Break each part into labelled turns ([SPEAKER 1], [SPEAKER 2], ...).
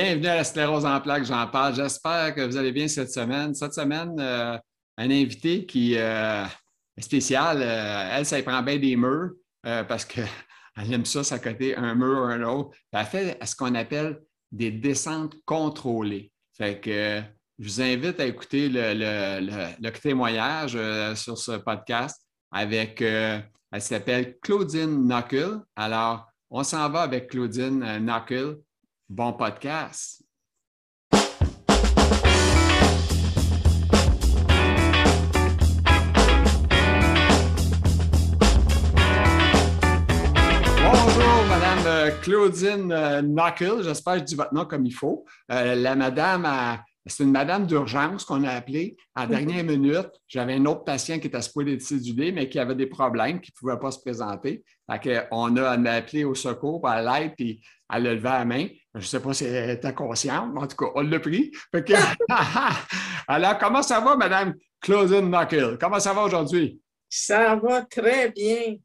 [SPEAKER 1] Bienvenue à la sclérose en plaques, j'en parle. J'espère que vous allez bien cette semaine. Cette semaine, euh, un invité qui euh, est spécial. Euh, elle, ça prend bien des murs parce qu'elle aime ça, ça côté un mur, un autre. Elle fait ce qu'on appelle des descentes contrôlées. Fait que je vous invite à écouter le, témoignage sur ce podcast avec, elle s'appelle Claudine Knuckle. Alors, on s'en va avec Claudine Knuckle. Bon podcast. Bonjour, Madame euh, Claudine euh, Knuckle. J'espère que je dis votre nom comme il faut. Euh, la madame c'est une madame d'urgence qu'on a appelée. À la dernière minute, j'avais un autre patient qui était être décidé, mais qui avait des problèmes, qui ne pouvait pas se présenter. on a, appelé au secours, à l'aide, puis elle a levé la main. Je ne sais pas si elle était consciente, mais en tout cas, on l'a pris. Alors, comment ça va, Madame Claudine Knuckle? Comment ça va aujourd'hui?
[SPEAKER 2] Ça va très bien.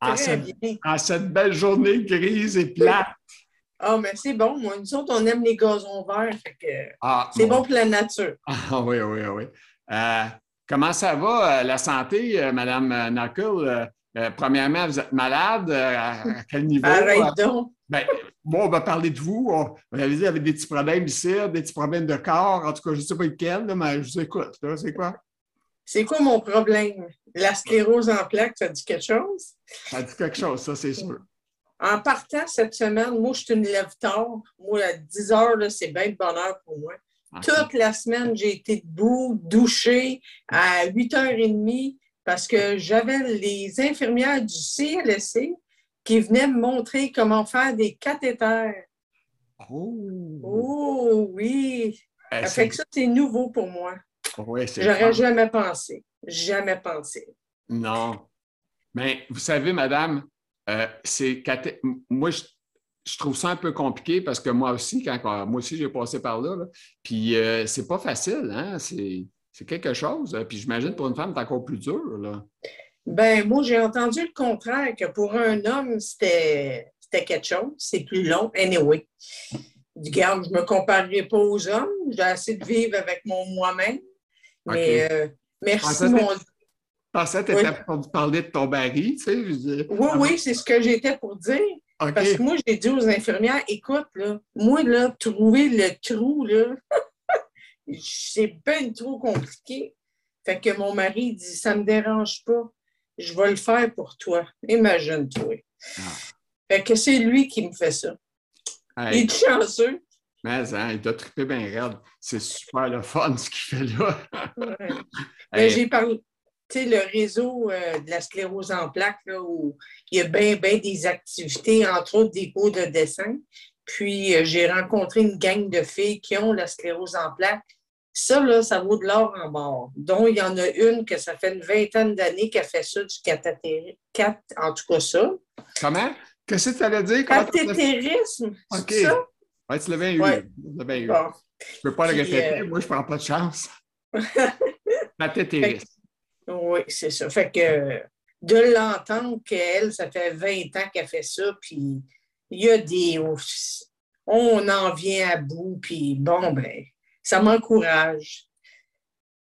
[SPEAKER 1] Très cette, bien. En cette belle journée grise et plate.
[SPEAKER 2] Ah, mais c'est bon. Moi, nous autres, on aime les gazons verts. Ah, c'est bon. pour la nature.
[SPEAKER 1] Ah, oui, oui, oui. Euh, comment ça va, euh, la santé, euh, Madame Knuckle? premièrement, vous êtes malade. à quel niveau?
[SPEAKER 2] Arrête donc.
[SPEAKER 1] Ben, bon, on va parler de vous. On, avait dit avec des petits problèmes ici, des petits problèmes de corps. En tout cas, je ne sais pas lequel, mais je vous écoute. C'est quoi?
[SPEAKER 2] C'est quoi mon problème? La sclérose en plaques, ça dit quelque chose?
[SPEAKER 1] Ça dit quelque chose, ça, c'est sûr.
[SPEAKER 2] En partant cette semaine, moi, je suis une lève tard. Moi, à 10 heures, c'est bien de bonheur pour moi. Toute la semaine, j'ai été debout, douché à 8h30 parce que j'avais les infirmières du CLSC qui venaient me montrer comment faire des cathéters. Oh, oh oui. Ben, ça fait que ça, c'est nouveau pour moi. Oui, J'aurais jamais pensé. Jamais pensé.
[SPEAKER 1] Non. Mais vous savez, madame, euh, c'est moi, je, trouve ça un peu compliqué parce que moi aussi, quand moi aussi, j'ai passé par là, puis euh, c'est pas facile, hein? C'est quelque chose. Puis j'imagine pour une femme, c'est encore plus dur. Là.
[SPEAKER 2] Ben, moi, j'ai entendu le contraire, que pour un homme, c'était quelque chose. C'est plus long. Anyway. Regarde, je ne me comparerai pas aux hommes. J'ai assez de vivre avec mon moi-même. Mais euh, merci, mon
[SPEAKER 1] Je pensais que tu étais pour parler de ton mari, tu sais.
[SPEAKER 2] Oui, oui, c'est ce que j'étais pour dire. Parce que moi, j'ai dit aux infirmières, écoute, là, moi, là, trouver le trou, là, c'est bien trop compliqué. Fait que mon mari dit, ça ne me dérange pas je vais le faire pour toi. Imagine-toi. Ah. Fait que c'est lui qui me fait ça. Il est chanceux.
[SPEAKER 1] Mais hein, il doit triper bien raide. C'est super le fun ce qu'il fait là.
[SPEAKER 2] Ben, j'ai parlé, tu sais, le réseau euh, de la sclérose en plaques, là, où il y a bien, bien des activités, entre autres des cours de dessin. Puis euh, j'ai rencontré une gang de filles qui ont la sclérose en plaques ça, là, ça vaut de l'or en bord. Donc, il y en a une que ça fait une vingtaine d'années qu'elle fait ça, du cathétérisme. En tout cas, ça.
[SPEAKER 1] Comment? Qu'est-ce que tu allais dire?
[SPEAKER 2] Cathétérisme.
[SPEAKER 1] OK. Ça? Ouais, tu l'as bien eu. Ouais. Bien eu. Je ne peux pas le répéter. Euh, moi, je ne prends pas de chance. cathétérisme.
[SPEAKER 2] Oui, c'est ça. Fait que de l'entendre qu'elle, ça fait 20 ans qu'elle fait ça, puis il y a des. On en vient à bout, puis bon, ben ça m'encourage.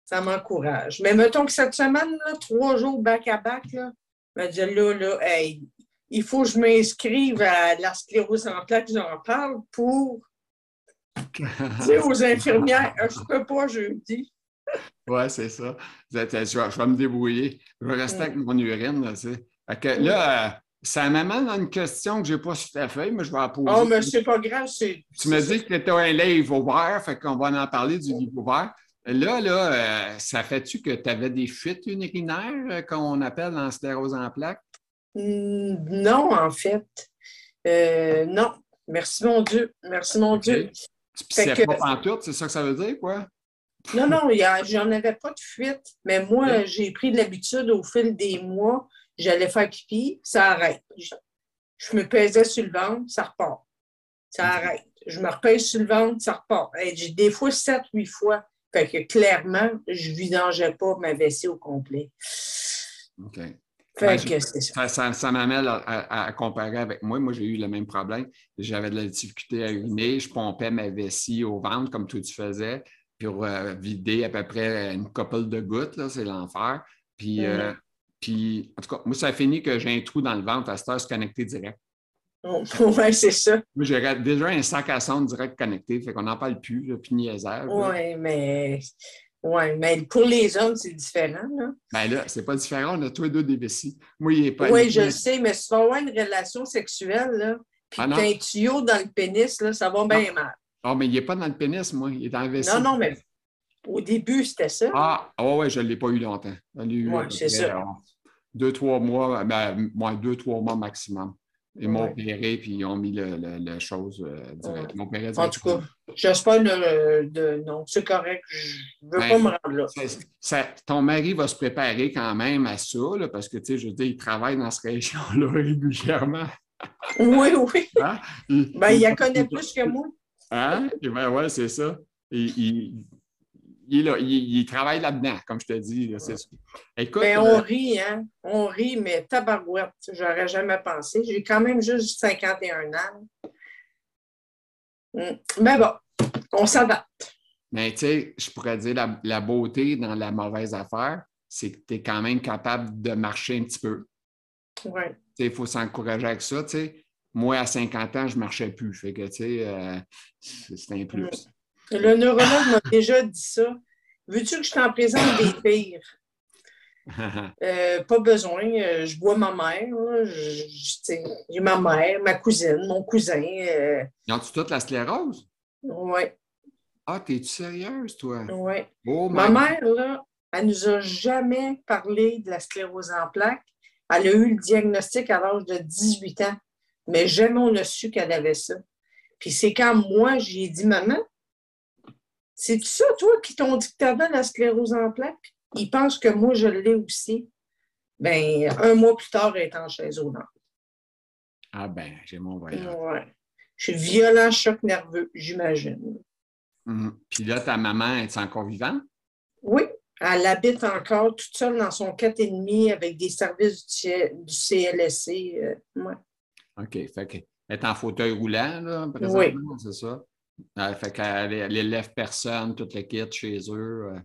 [SPEAKER 2] Ça m'encourage. Mais mettons que cette semaine, trois jours back-à-back, là, me dit là, là, hey, il faut que je m'inscrive à la sclérose en plaques, j'en parle pour dire aux infirmières, je ne peux pas jeudi.
[SPEAKER 1] Oui, c'est ça. Je vais, me débrouiller. Je vais rester avec mon urine. Là, que, là euh, ça m'amène à une question que je n'ai pas sur ta feuille, mais je vais la poser.
[SPEAKER 2] Oh, mais c'est pas grave. Tu
[SPEAKER 1] me dis que tu as un livre ouvert, fait qu'on va en parler du livre ouvert. Là, là, euh, ça fait-tu que tu avais des fuites urinaires euh, qu'on appelle en sclérose en plaques?
[SPEAKER 2] Non, en fait. Euh, non. Merci mon Dieu. Merci mon Dieu.
[SPEAKER 1] c'est que... pas tout, c'est ça que ça veut dire, quoi?
[SPEAKER 2] Non, non, j'en avais pas de fuite, mais moi, j'ai pris de l'habitude au fil des mois J'allais faire pipi, ça arrête. Je, me pesais sur le ventre, ça repart. Ça arrête. Je me repèse sur le ventre, ça repart. Des fois sept, huit fois. Fait que clairement, je ne vidangeais pas ma vessie au complet.
[SPEAKER 1] OK.
[SPEAKER 2] Fait
[SPEAKER 1] Ben,
[SPEAKER 2] que ça.
[SPEAKER 1] Ça, ça, ça m'amène à, à- à comparer avec moi. Moi, j'ai eu le même problème. J'avais de la difficulté à uriner. Je pompais ma vessie au ventre, comme toi tu faisais, pour euh, vider à peu près une couple de gouttes. là, C'est l'enfer. Puis, euh,
[SPEAKER 2] Mhm.
[SPEAKER 1] puis, en tout cas, moi, ça a fini que j'ai un trou dans le ventre. À cette heure, se connecter direct.
[SPEAKER 2] Oui, c'est ça.
[SPEAKER 1] Moi, j'ai déjà un sac à sonde direct connecté. Fait qu'on n'en parle plus, là, puis niaisage. là.
[SPEAKER 2] Oui, mais, ouais, mais pour les hommes, c'est différent. Là.
[SPEAKER 1] Ben là, c'est pas différent. On a tous les deux des vessies. Moi, il est pas.
[SPEAKER 2] Oui, je le sais, mais si tu vas avoir une relation sexuelle, là, puis
[SPEAKER 1] Ah
[SPEAKER 2] t'as un tuyau dans le pénis, là, ça va bien mal.
[SPEAKER 1] Ah, mais il n'est pas dans le pénis, moi. Il est dans la vessie.
[SPEAKER 2] Non, non, mais au début, c'était ça.
[SPEAKER 1] Ah, ah ouais, je ne l'ai pas eu longtemps. Peu
[SPEAKER 2] c'est ça.
[SPEAKER 1] euh, Deux, trois mois, ben, ouais, deux, trois mois maximum. Ils m'ont
[SPEAKER 2] Ouais.
[SPEAKER 1] opéré, puis ils ont mis le, le- la chose euh, direct.
[SPEAKER 2] Ouais.
[SPEAKER 1] Ils m'ont opéré
[SPEAKER 2] En tout cas, j'espère de, de- Non, c'est correct. Je ne veux
[SPEAKER 1] Ben,
[SPEAKER 2] pas me rendre là.
[SPEAKER 1] Ça- ton mari va se préparer quand même à ça, là, parce que, tu sais, je veux dire, il travaille dans cette région-là régulièrement.
[SPEAKER 2] Oui, oui.
[SPEAKER 1] Hein? Il,
[SPEAKER 2] Ben, il la connaît plus que moi.
[SPEAKER 1] Hein? Ben ouais, c'est ça. Il, il- il travaille là-dedans, comme je te dis. là. Écoute,
[SPEAKER 2] Mais
[SPEAKER 1] euh,
[SPEAKER 2] Ben, on rit, hein? On rit, mais tabarouette, j'aurais jamais pensé. J'ai quand même juste 51 ans. Mais bon, on s'adapte.
[SPEAKER 1] Mais tu sais, je pourrais dire la, la beauté dans la mauvaise affaire, c'est que tu es quand même capable de marcher un petit peu. Sais, Il faut s'encourager avec ça. tu sais. Moi, à 50 ans, je ne marchais plus. Fait que, tu sais, euh, c'est un plus.
[SPEAKER 2] Le neurologue m'a déjà dit ça. Veux-tu que je t'en présente des pires? Euh, pas besoin. Euh, je vois ma mère. J'ai ma mère, ma cousine, mon cousin. euh,
[SPEAKER 1] Ils ont-tu toute la sclérose?
[SPEAKER 2] ouais,
[SPEAKER 1] Ah, t'es-tu sérieuse, toi?
[SPEAKER 2] ouais.
[SPEAKER 1] Oh,
[SPEAKER 2] Ma mère, là, elle nous a jamais parlé de la sclérose en plaques. Elle a eu le diagnostic à l'âge de 18 ans, mais jamais on a su qu'elle avait ça. Puis c'est quand moi, j'ai dit, maman, c'est ça, toi, qui t'ont dit que tu avais la sclérose en plaques? Ils pensent que moi, je l'ai aussi. Ben, un mois plus tard, elle est en chaise au nord.
[SPEAKER 1] Ah ben, j'ai mon voyage.
[SPEAKER 2] Ouais. Je suis violent choc nerveux, j'imagine.
[SPEAKER 1] Mhm. Puis là, ta maman, est encore vivante?
[SPEAKER 2] Oui, elle habite encore toute seule dans son 4,5 avec des services du, CLSC. euh, ouais.
[SPEAKER 1] OK. Fait qu'elle est en fauteuil roulant, là, présentement, c'est ça? Euh, fait qu'elle elle élève personne, toute l'équipe chez eux. euh,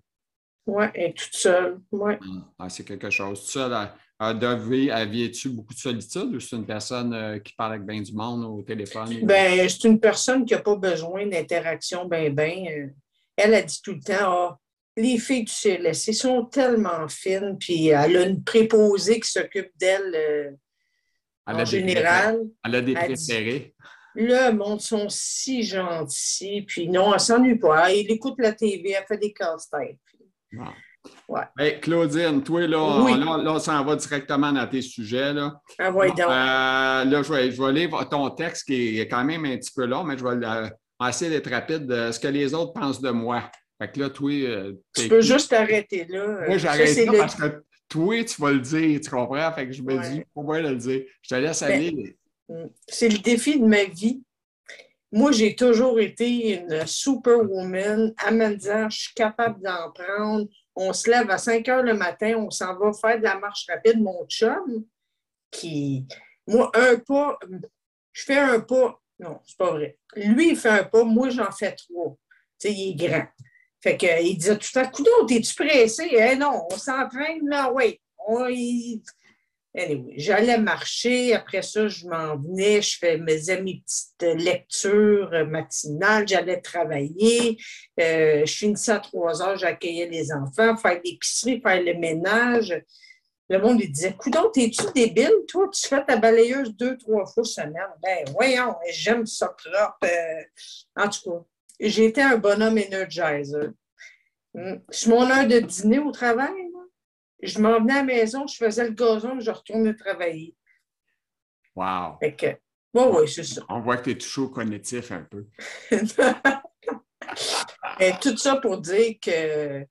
[SPEAKER 2] Oui, elle est toute seule. Ouais.
[SPEAKER 1] ah, c'est quelque chose. Devait, elle vit-tu beaucoup de solitude ou c'est une personne euh, qui parle avec bien du monde au téléphone?
[SPEAKER 2] Ben, c'est une personne qui n'a pas besoin d'interaction ben ben. Elle a dit tout le temps, ah, les filles du CLSC sont tellement fines, puis elle a une préposée qui s'occupe d'elle
[SPEAKER 1] elle,
[SPEAKER 2] en
[SPEAKER 1] a des
[SPEAKER 2] général.
[SPEAKER 1] préférés. elle a des préférés.
[SPEAKER 2] Le monde sont si gentils, puis non, elle s'ennuie pas. Elle écoute la TV, elle fait des casse-têtes. Ouais.
[SPEAKER 1] Hey, Claudine, toi, là,
[SPEAKER 2] Oui.
[SPEAKER 1] là, là, on s'en va directement dans tes sujets. Là,
[SPEAKER 2] Ah ouais, donc.
[SPEAKER 1] euh, là je, vais, je vais lire ton texte qui est quand même un petit peu long, mais je vais essayer d'être rapide de ce que les autres pensent de moi. Fait que là, toi, euh,
[SPEAKER 2] tu peux juste arrêter là.
[SPEAKER 1] Moi, j'arrête
[SPEAKER 2] le-
[SPEAKER 1] parce que toi, tu vas le dire, tu comprends? Fait que je me
[SPEAKER 2] Ouais.
[SPEAKER 1] dis, pourquoi le dire? Je te laisse
[SPEAKER 2] Ben,
[SPEAKER 1] aller.
[SPEAKER 2] C'est le défi de ma vie. Moi, j'ai toujours été une superwoman à me dire, je suis capable d'en prendre. On se lève à 5 heures le matin, on s'en va faire de la marche rapide. Mon chum, qui, moi, un pas, je fais un pas. Non, c'est pas vrai. Lui, il fait un pas, moi, j'en fais trois. Tu sais, il est grand. Fait que, il disait tout le temps, Coudon, t'es-tu pressé? Eh non, on s'entraîne là, oui. J'allais marcher. Après ça, je m'en venais. Je faisais mes petites lectures matinales. J'allais travailler. Euh, je finissais à trois heures. J'accueillais les enfants, faire l'épicerie, faire le ménage. Le monde lui disait Coudon, t'es-tu débile? Toi, tu fais ta balayeuse deux, trois fois semaine. Ben, voyons, j'aime ça propre. Euh, en tout cas, j'étais un bonhomme energizer. Hmm. C'est mon heure de dîner au travail. Je m'en venais à la maison, je faisais le gazon, je retournais travailler.
[SPEAKER 1] Wow.
[SPEAKER 2] Fait que, bon, oui, c'est ça.
[SPEAKER 1] On voit que tu es au cognitif un peu.
[SPEAKER 2] Et tout ça pour dire que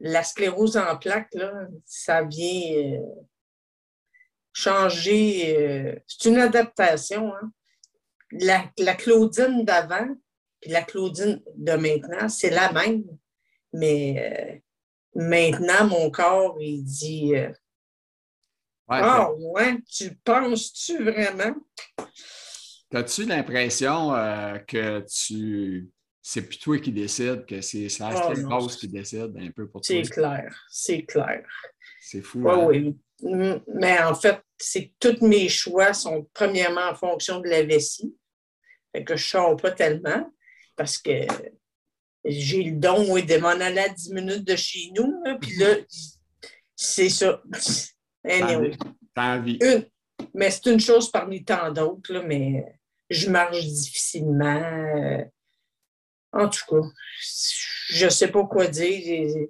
[SPEAKER 2] la sclérose en plaques, là, ça vient euh, changer. euh, c'est une adaptation. hein. La, la Claudine d'avant et la Claudine de maintenant, c'est la même. Mais euh, maintenant, mon corps, il dit euh, ah, ouais, tu penses-tu vraiment?
[SPEAKER 1] As-tu l'impression euh, que tu c'est plus toi qui décide, que c'est ça oh, qui décide un peu pour toi?
[SPEAKER 2] C'est clair, c'est clair.
[SPEAKER 1] C'est fou.
[SPEAKER 2] Oui, hein? oui. Mais en fait, c'est tous mes choix sont premièrement en fonction de la vessie. Fait que je ne sors pas tellement parce que j'ai le don oui, de m'en aller à 10 minutes de chez nous. Puis là, c'est ça.
[SPEAKER 1] Anyway. envie.
[SPEAKER 2] mais c'est une chose parmi tant d'autres, mais je marche difficilement. En tout cas, je ne sais pas quoi dire.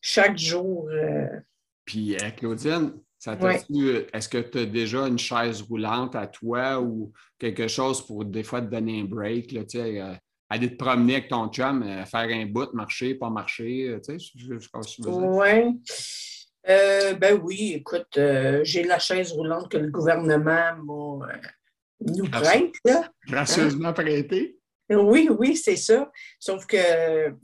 [SPEAKER 2] Chaque jour. Euh,
[SPEAKER 1] Puis, euh, Claudine, est-ce que tu as déjà une chaise roulante à toi ou quelque chose pour des fois te donner un break? Là, euh, aller te promener avec ton chum, faire un bout, marcher, pas marcher, tu sais, je,
[SPEAKER 2] je, Oui. ben oui, écoute, j'ai la chaise roulante que le gouvernement m'a nous prête.
[SPEAKER 1] Gracieusement prêté.
[SPEAKER 2] Oui, oui, c'est ça. Sauf que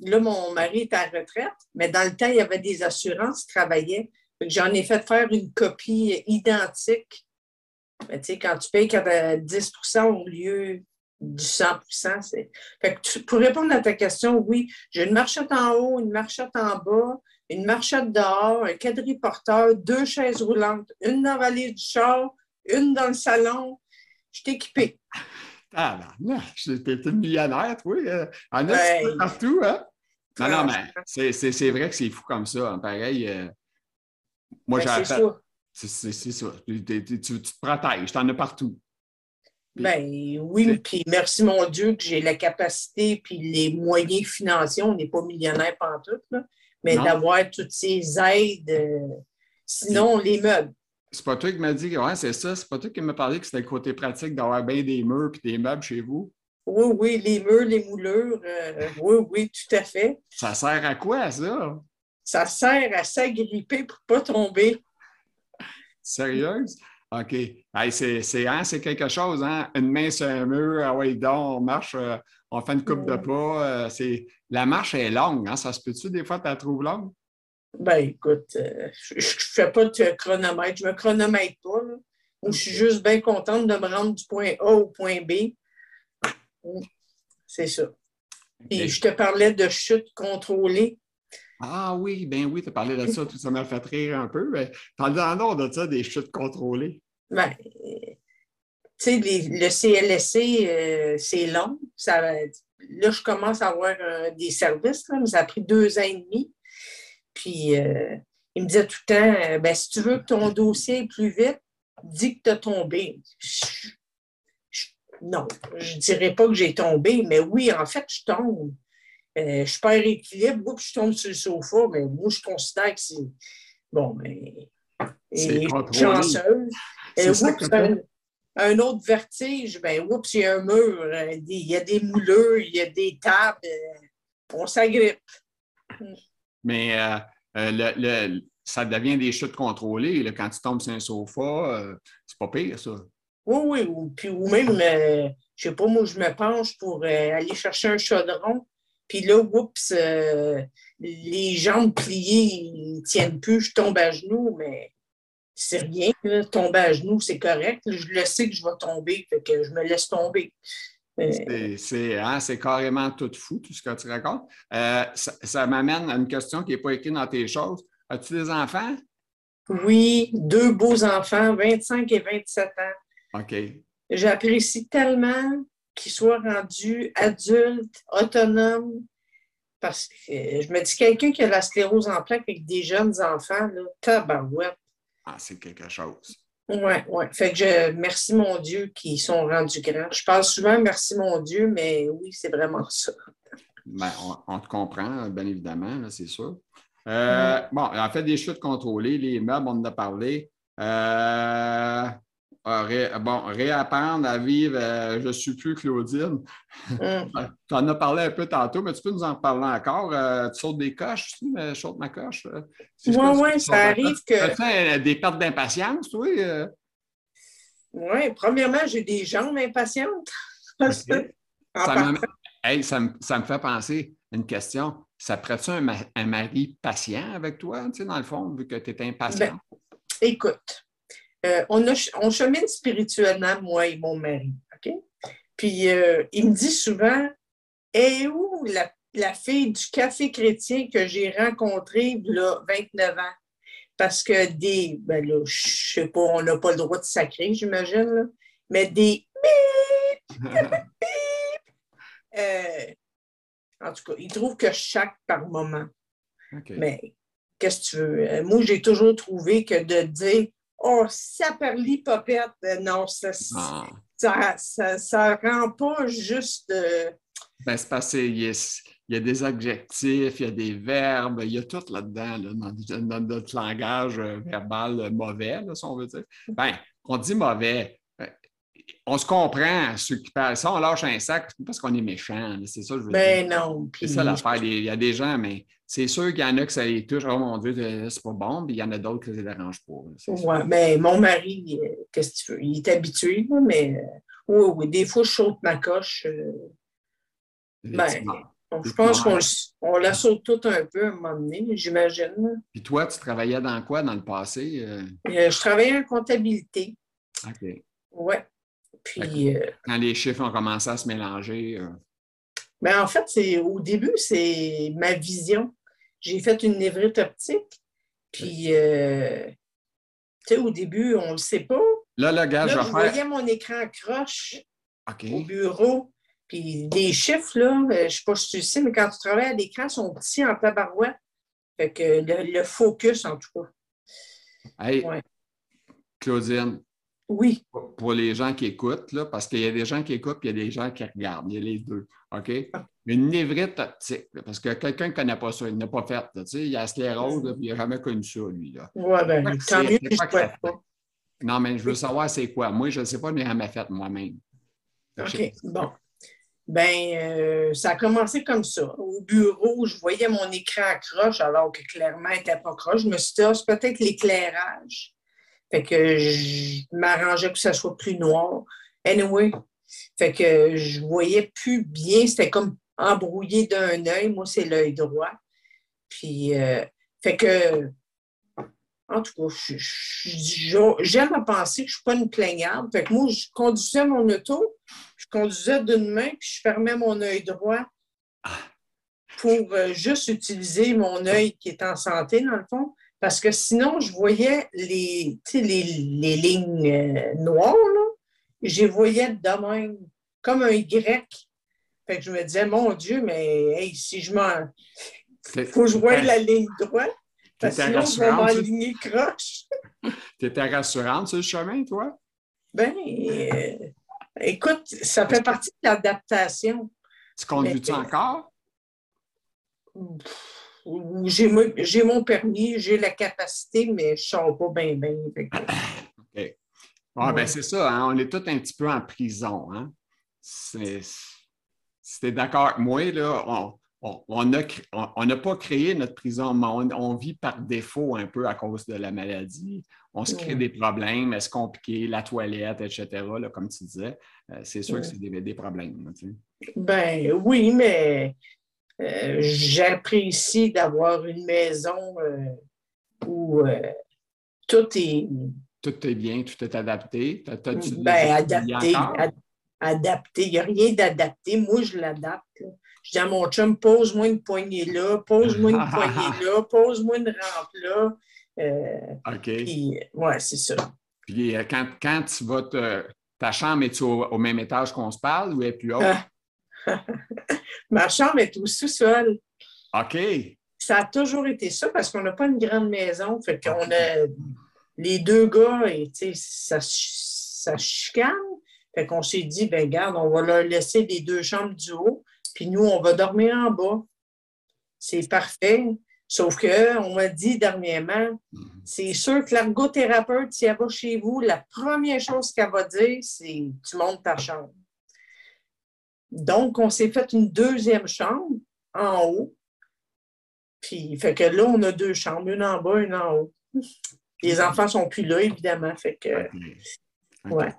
[SPEAKER 2] là, mon mari est à retraite, mais dans le temps, il y avait des assurances qui travaillaient. J'en ai fait faire une copie identique. Mais tu sais, quand tu payes 10% au lieu du 100 c'est. Fait que pour répondre à ta question, oui, j'ai une marchette en haut, une marchette en bas, une marchette dehors, un quadriporteur, deux chaises roulantes, une dans la vallée du char, une dans le salon. Je suis équipée.
[SPEAKER 1] Ah, non, j'étais une millionnaire, oui. Euh, en a partout, hein? Non, non, mais c'est vrai que c'est fou comme ça. Hein. Pareil, euh, moi, ben, j'ai fait. C'est ça. Tu, te protèges, tu en as partout.
[SPEAKER 2] Ben oui, puis merci mon Dieu que j'ai la capacité puis les moyens financiers. On n'est pas millionnaire pantoute, là, mais d'avoir toutes ces aides. Euh, sinon, les meubles.
[SPEAKER 1] C'est pas toi qui m'as dit que ouais, c'est ça, c'est pas toi qui m'as parlé que c'était le côté pratique d'avoir bien des murs et des meubles chez vous?
[SPEAKER 2] Oui, oui, les murs, les moulures, euh, oui, oui, tout à fait.
[SPEAKER 1] Ça sert à quoi, ça?
[SPEAKER 2] Ça sert à s'agripper pour ne pas tomber.
[SPEAKER 1] Sérieuse? OK. c'est hein, quelque chose, hein? Une main sur un mur, ah ouais, donc, on marche, euh, on fait une coupe de pas. Euh, la marche est longue, hein? Ça se peut-tu des fois, tu la trouves longue?
[SPEAKER 2] Ben, écoute, euh, je ne fais pas de chronomètre. Je ne me chronomètre pas. je suis juste bien contente de me rendre du point A au point B. C'est ça. Et je te parlais de chute contrôlée.
[SPEAKER 1] Ah oui, ben oui, tu as parlé de ça, tout ça m'a fait rire un peu. Parle-en de ça, des chutes contrôlées.
[SPEAKER 2] Ben, tu sais, le CLSC, euh, c'est long. Ça, là, je commence à avoir euh, des services, mais ça a pris deux ans et demi. Puis euh, il me disait tout le temps ben, si tu veux que ton dossier aille plus vite, dis que tu as tombé. non, je ne dirais pas que j'ai tombé, mais oui, en fait, je tombe. Euh, je perds l'équilibre, puis je tombe sur le sofa, mais moi, je considère que c'est. Bon, mais.
[SPEAKER 1] C'est chanceuse.
[SPEAKER 2] Et un, un, autre vertige, ben, oups, il y a un mur, il y a des mouleux, il y a des tables, on s'agrippe.
[SPEAKER 1] Mais euh, euh, le, ça devient des chutes contrôlées. quand tu tombes sur un sofa, euh, c'est pas pire, ça.
[SPEAKER 2] Oui, oui. Ou, puis, ou même, je sais pas, moi, je me penche pour aller chercher un chaudron. Puis là, oups, les jambes pliées, ils ne tiennent plus, je tombe à genoux, mais c'est rien. tomber à genoux, c'est correct. Je le sais que je vais tomber, fait que je me laisse tomber.
[SPEAKER 1] Hein, c'est carrément tout fou, tout ce que tu racontes. Euh, ça, m'amène à une question qui n'est pas écrite dans tes choses. As-tu des enfants?
[SPEAKER 2] Oui, deux beaux enfants, 25 et 27 ans.
[SPEAKER 1] OK.
[SPEAKER 2] J'apprécie tellement qu'ils soient rendus adultes, autonomes, parce que je me dis, quelqu'un qui a la sclérose en plaques avec des jeunes enfants, là, tabarouette.
[SPEAKER 1] Ah, c'est quelque chose.
[SPEAKER 2] Oui, oui. Fait que je merci mon Dieu qu'ils sont rendus grands. Je parle souvent merci mon Dieu, mais oui, c'est vraiment ça.
[SPEAKER 1] Ben, on, te comprend, bien évidemment, c'est sûr. Euh, bon, en fait, des chutes contrôlées, les meubles, on en a parlé. Euh, bon, réapprendre à vivre, euh, je ne suis plus Claudine. Mm. tu en as parlé un peu tantôt, mais tu peux nous en parler encore. Euh, tu sautes des coches, tu sautes ma coche.
[SPEAKER 2] oui, oui, ça arrive que.
[SPEAKER 1] Ça des pertes d'impatience, oui. Euh?
[SPEAKER 2] Oui, premièrement, j'ai des jambes impatientes.
[SPEAKER 1] ça, me... ça, me, fait penser une question. Ça prête-tu un, un, mari patient avec toi, tu sais, dans le fond, vu que tu es impatient?
[SPEAKER 2] Ben, écoute, euh, on, on chemine spirituellement, moi et mon mari. OK? Puis euh, il me dit souvent Et où la, fille du café chrétien que j'ai rencontrée là, 29 ans? Parce que des. Ben là, je sais pas, on n'a pas le droit de sacrer, j'imagine, mais des. Euh, en tout cas, il trouve que chaque par moment. Mais qu'est-ce que tu veux? Euh, moi, j'ai toujours trouvé que de dire Oh, ça popette, euh, non, ça, ah. ça, ça, rend pas juste.
[SPEAKER 1] Ben, c'est parce qu'il y, a des adjectifs, il y a des verbes, il y a tout là-dedans, dans, notre langage verbal mauvais, si on veut dire. Ben, on dit mauvais, on se comprend, ceux qui parlent. Ça, on lâche un sac parce qu'on est méchant. C'est ça, je veux
[SPEAKER 2] ben non.
[SPEAKER 1] C'est ça l'affaire. Il y a des gens, mais c'est sûr qu'il y en a que ça les touche. Oh mon Dieu, c'est pas bon. Puis il y en a d'autres que ça les dérange pas.
[SPEAKER 2] Oui, mais mon mari, euh, qu'est-ce que tu veux? Il est habitué, mais euh, oui, oui, des fois, je saute ma coche. Euh, ben, je pense qu'on la saute tout un peu à un moment donné, j'imagine.
[SPEAKER 1] Puis toi, tu travaillais dans quoi dans le passé?
[SPEAKER 2] je travaillais en comptabilité.
[SPEAKER 1] OK.
[SPEAKER 2] Oui. Puis,
[SPEAKER 1] euh, Quand les chiffres ont commencé à se mélanger. Euh...
[SPEAKER 2] Ben, en fait, c'est au début, c'est ma vision. J'ai fait une névrite optique. Puis, euh, tu sais, au début, on ne le sait pas.
[SPEAKER 1] Là, le gars, je,
[SPEAKER 2] voyais mon écran croche au bureau. Puis des chiffres, là, je ne sais pas si tu le sais, mais quand tu travailles à l'écran, ils sont petits en tabarouette. Fait que le, focus, en tout cas.
[SPEAKER 1] Hey, Claudine,
[SPEAKER 2] oui.
[SPEAKER 1] Pour les gens qui écoutent, là, parce qu'il y a des gens qui écoutent et il y a des gens qui regardent. Il y a les deux. OK? Ah. Une névrite optique, parce que quelqu'un ne connaît pas ça, il n'a pas fait. Tu sais, il a sclérose, là, puis il n'a jamais connu ça, lui.
[SPEAKER 2] Oui, bien, tant mieux que je ne pas.
[SPEAKER 1] Non, mais je veux savoir c'est quoi. Moi, je ne sais pas, je n'ai jamais fait moi-même.
[SPEAKER 2] OK, bon. Ben, euh, ça a commencé comme ça. Au bureau, je voyais mon écran à croche, alors que clairement, il n'était pas croche. Je me suis dit, ah, c'est peut-être l'éclairage. Fait que je m'arrangeais que ça soit plus noir. Anyway, fait que je voyais plus bien. C'était comme embrouillé d'un œil. Moi, c'est l'œil droit. Puis, euh, fait que, en tout cas, j'aime à penser que je ne suis pas une plaignarde. Fait que moi, je conduisais mon auto, je conduisais d'une main, puis je fermais mon œil droit pour euh, juste utiliser mon œil qui est en santé, dans le fond. Parce que sinon, je voyais les, les, lignes euh, noires, là. Je les voyais de même, comme un Y. Fait que je me disais, mon Dieu, mais si je m'en. Il faut que je voie la ligne droite. Parce que sinon, je vais m'aligner croche.
[SPEAKER 1] tu étais rassurante sur le chemin, toi?
[SPEAKER 2] Ben, euh, écoute, ça fait partie de l'adaptation.
[SPEAKER 1] Tu conduis-tu encore?
[SPEAKER 2] J'ai mon permis, j'ai la capacité, mais je ne sors pas bien, bien.
[SPEAKER 1] OK. Ah, ben c'est ça, hein, on est tous un petit peu en prison. Hein? Si tu es d'accord avec moi, là, on n'a on, pas créé notre prison, mais on, vit par défaut un peu à cause de la maladie. On se crée des problèmes, est-ce compliqué, la toilette, etc., là, comme tu disais. Euh, c'est sûr que c'est des, des, problèmes.
[SPEAKER 2] ben oui, mais euh, j'apprécie d'avoir une maison euh, où euh, tout est.
[SPEAKER 1] Tout est bien, tout est adapté.
[SPEAKER 2] ben, adapté. adapté. Il n'y a rien d'adapté. Moi, je l'adapte. Je dis à mon chum, pose-moi une poignée là, pose-moi une poignée là, pose-moi une rampe là.
[SPEAKER 1] OK.
[SPEAKER 2] Puis, ouais, c'est ça.
[SPEAKER 1] Puis quand, quand tu vas te. Ta chambre, est-tu au, même étage qu'on se parle ou est plus haute? Ah.
[SPEAKER 2] Ma chambre est au sous-sol.
[SPEAKER 1] OK.
[SPEAKER 2] Ça a toujours été ça parce qu'on n'a pas une grande maison. Fait qu'on a les deux gars, et, ça, ça chicane. Fait qu'on s'est dit, ben garde, on va leur laisser les deux chambres du haut, puis nous, on va dormir en bas. C'est parfait. Sauf qu'on m'a dit dernièrement, mhm. c'est sûr que l'ergothérapeute, si elle va chez vous, la première chose qu'elle va dire, c'est tu montes ta chambre. Donc, on s'est fait une deuxième chambre en haut. Puis, fait que là, on a deux chambres, une en bas, une en haut. Les enfants ne sont plus là, évidemment. Fait que, ouais.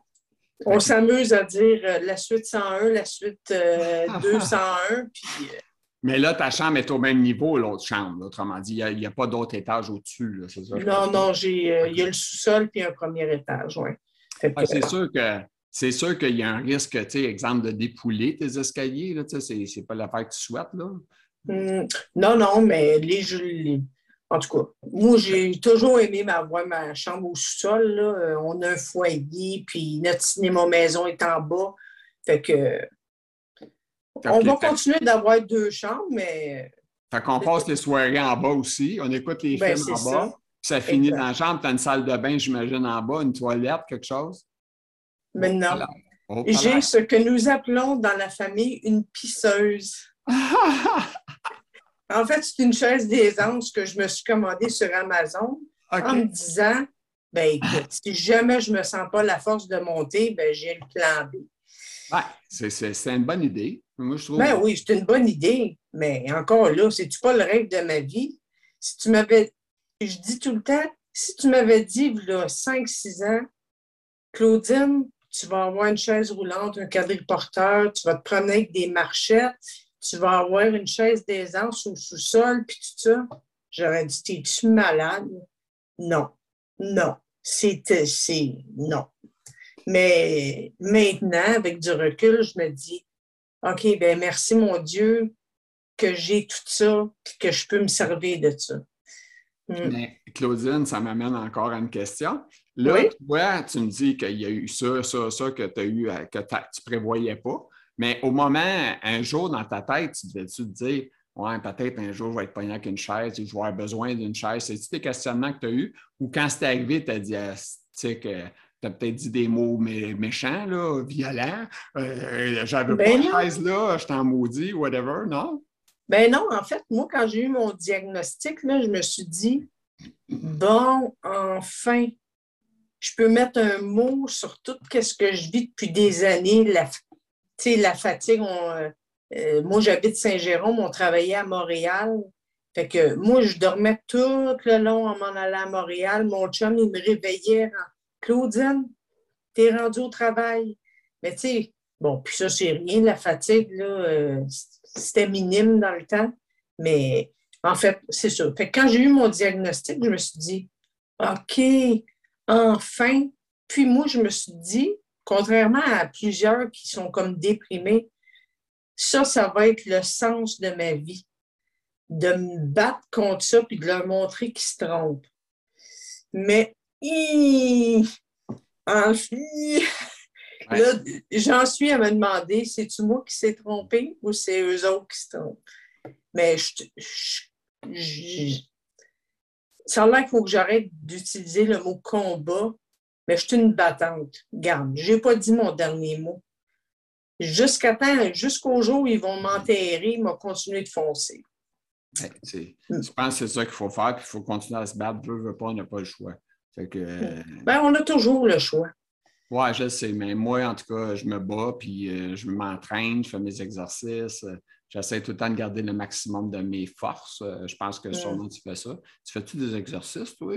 [SPEAKER 2] On s'amuse à dire euh, la suite 101, la suite 201. Euh, puis, euh,
[SPEAKER 1] Mais là, ta chambre est au même niveau, l'autre chambre. Autrement dit, il n'y a, pas d'autre étage au-dessus.
[SPEAKER 2] Non, non, euh, il y a le sous-sol puis un premier étage, oui.
[SPEAKER 1] c'est sûr que c'est sûr qu'il y a un risque, tu sais, exemple, de dépouler tes escaliers. Ce n'est pas l'affaire que tu souhaites. Là.
[SPEAKER 2] Hmm, non, non, mais les, en tout cas, moi, j'ai toujours aimé avoir ma chambre au sous-sol. Euh, on a un foyer, puis notre maison est en bas. Fait que on va continuer d'avoir deux chambres, mais.
[SPEAKER 1] Fait qu'on passe les soirées en bas aussi. On écoute les ben, films en bas. Ça, finit dans la chambre. Tu as une salle de bain, j'imagine, en bas, une toilette, quelque chose.
[SPEAKER 2] Maintenant, j'ai ce que nous appelons dans la famille une pisseuse. en fait, c'est une chaise d'aisance que je me suis commandée sur Amazon en me disant ben écoute, si jamais je ne me sens pas la force de monter, ben j'ai le plan B.
[SPEAKER 1] Ouais, c'est une bonne idée. Moi, je trouve...
[SPEAKER 2] Ben oui, c'est une bonne idée, mais encore là, c'est-tu pas le rêve de ma vie? Si tu m'avais. Je dis tout le temps, si tu m'avais dit, là, 5-6 ans, Claudine, tu vas avoir une chaise roulante, un quadriporteur, tu vas te promener avec des marchettes, tu vas avoir une chaise d'aisance au sous-sol, puis tout ça, j'aurais dit, t'es-tu malade? Non, non, c'était, c'est, non. Mais maintenant, avec du recul, je me dis, OK, ben merci mon Dieu que j'ai tout ça, que je peux me servir de ça.
[SPEAKER 1] Hmm. Mais Claudine, ça m'amène encore à une question. Là, toi, tu me dis qu'il y a eu ça, ça, ça que tu as eu, euh, que tu prévoyais pas. Mais au moment, un jour dans ta tête, tu devais-tu te dire Ouais, peut-être un jour, je vais être pogné avec une chaise ou je vais avoir besoin d'une chaise. C'est-tu tes questionnements que tu as eus ou quand c'est arrivé, tu as dit ah, tu que tu as peut-être dit des mots méchants, là, violents. Euh, J'avais ben pas de chaise là, je t'en maudit, whatever, non?
[SPEAKER 2] Ben non, en fait, moi, quand j'ai eu mon diagnostic, là, je me suis dit, bon, enfin, je peux mettre un mot sur tout ce que je vis depuis des années, la, la fatigue. Euh, euh, moi, j'habite Saint-Jérôme, on travaillait à Montréal. Fait que moi, je dormais tout le long en m'en allant à Montréal. Mon chum, il me réveillait Claudine, t'es rendu au travail. Mais tu sais, bon, puis ça, c'est rien, la fatigue, là, euh, c'était minime dans le temps. Mais en fait, c'est ça. Fait quand j'ai eu mon diagnostic, je me suis dit, OK, enfin. Puis moi, je me suis dit, contrairement à plusieurs qui sont comme déprimés, ça, ça va être le sens de ma vie. De me battre contre ça puis de leur montrer qu'ils se trompent. Mais j'en suis à me demander, c'est-tu moi qui s'est trompé ou c'est eux autres qui se trompent? Mais je, a l'air qu'il faut que j'arrête d'utiliser le mot combat, mais je suis une battante. Garde, je n'ai pas dit mon dernier mot. Jusqu'à temps, jusqu'au jour où ils vont m'enterrer, ils vont continuer de foncer.
[SPEAKER 1] je pense que c'est ça qu'il faut faire, puis il faut continuer à se battre. Veut, veut pas, on n'a pas le choix.
[SPEAKER 2] Euh, ben, on a toujours le choix.
[SPEAKER 1] Oui, je sais, mais moi, en tout cas, je me bats, puis euh, je m'entraîne, je fais mes exercices. Euh, j'essaie tout le temps de garder le maximum de mes forces. je pense que sûrement tu fais ça. Tu fais-tu des exercices, toi?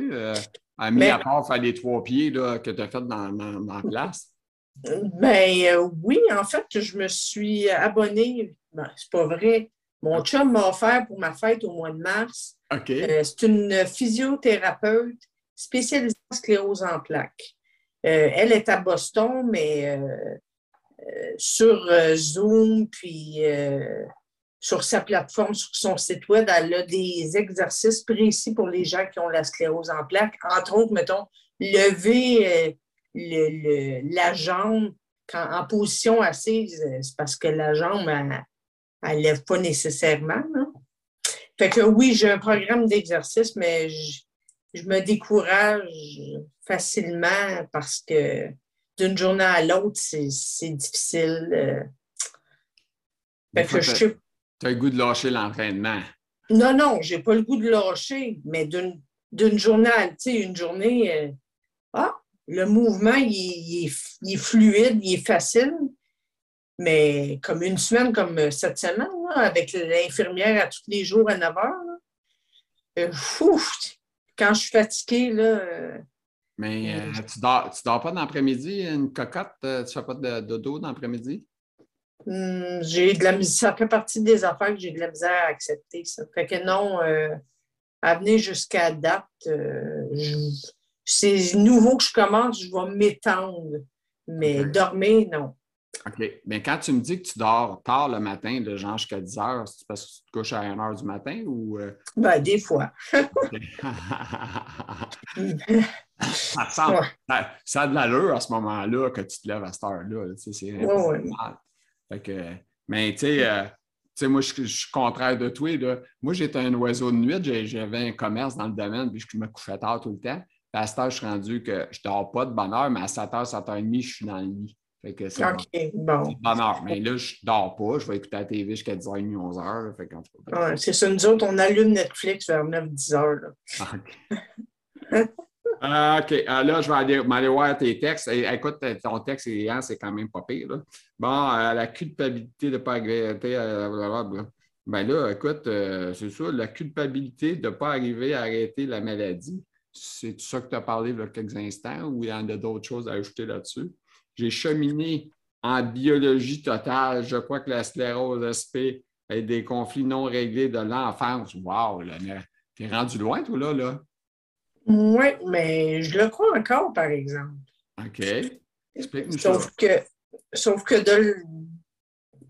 [SPEAKER 1] à mis à part faire les trois pieds là, que tu as fait dans, dans, place?
[SPEAKER 2] Ben oui, en fait, je me suis abonnée. Ben, c'est pas vrai. Mon chum m'a offert pour ma fête au mois de mars. C'est une physiothérapeute spécialisée en sclérose en plaques. Euh, elle est à Boston, mais euh, euh, sur Zoom, puis sur sa plateforme, sur son site web, elle a des exercices précis pour les gens qui ont la sclérose en plaques. Entre autres, mettons, lever la jambe en position assise, c'est parce que la jambe, elle ne lève pas nécessairement. Fait que oui, j'ai un programme d'exercice, mais je me décourage facilement parce que d'une journée à l'autre, c'est difficile. Euh.
[SPEAKER 1] tu as le goût de lâcher l'entraînement.
[SPEAKER 2] Non, non, j'ai pas le goût de lâcher, mais d'une journée à tu sais, une journée, euh, ah, le mouvement, il, est, fluide, il est facile, mais comme une semaine comme euh, cette semaine, avec l'infirmière à tous les jours à 9 heures, quand je suis fatiguée, là.
[SPEAKER 1] Mais euh, tu dors, dors pas dans l'après-midi, une cocotte, euh, tu fais pas de dodo dans l'après-midi?
[SPEAKER 2] Hmm, j'ai de la misère. Ça fait partie des affaires que j'ai de la misère à accepter. Ça. Fait que non, euh, à venir jusqu'à date, euh, c'est nouveau que je commence, je vais m'étendre. Mais dormir, non.
[SPEAKER 1] OK. Bien, quand tu me dis que tu dors tard le matin, de genre jusqu'à 10 heures, c'est parce que tu te couches à 1 heure du matin ou. Euh?
[SPEAKER 2] Ben, des fois.
[SPEAKER 1] ça, ça, a de l'allure à ce moment-là que tu te lèves à cette heure-là. c'est
[SPEAKER 2] ouais,
[SPEAKER 1] fait que, mais tu sais, euh, moi, je, suis contraire de toi. Là. Moi, j'étais un oiseau de nuit, j'avais un commerce dans le domaine, puis je me couchais tard tout le temps. Puis à cette heure, je suis rendu que je ne dors pas de bonne heure, mais à 7h, 7h30, je suis dans le lit. Fait que c'est
[SPEAKER 2] OK, bon.
[SPEAKER 1] bonne heure. Mais là, je ne dors pas. Je vais écouter la TV jusqu'à 10h30, 11h. Fait
[SPEAKER 2] ouais, c'est ça. Nous autres, on allume Netflix vers 9-10h.
[SPEAKER 1] Ah, OK. Ah, là, je vais aller, voir tes textes. écoute, ton texte, c'est quand même pas pire. Bon, euh, la culpabilité de ne pas. Euh, ben là, écoute, euh, c'est ça, la culpabilité de ne pas arriver à arrêter la maladie. C'est ça que tu as parlé il y a quelques instants ou il y en a d'autres choses à ajouter là-dessus? J'ai cheminé en biologie totale. Je crois que la sclérose SP et des conflits non réglés de l'enfance. Wow, t'es rendu loin, toi, là, là.
[SPEAKER 2] Oui, mais je le crois encore, par exemple.
[SPEAKER 1] OK.
[SPEAKER 2] Sauf que, sauf que de,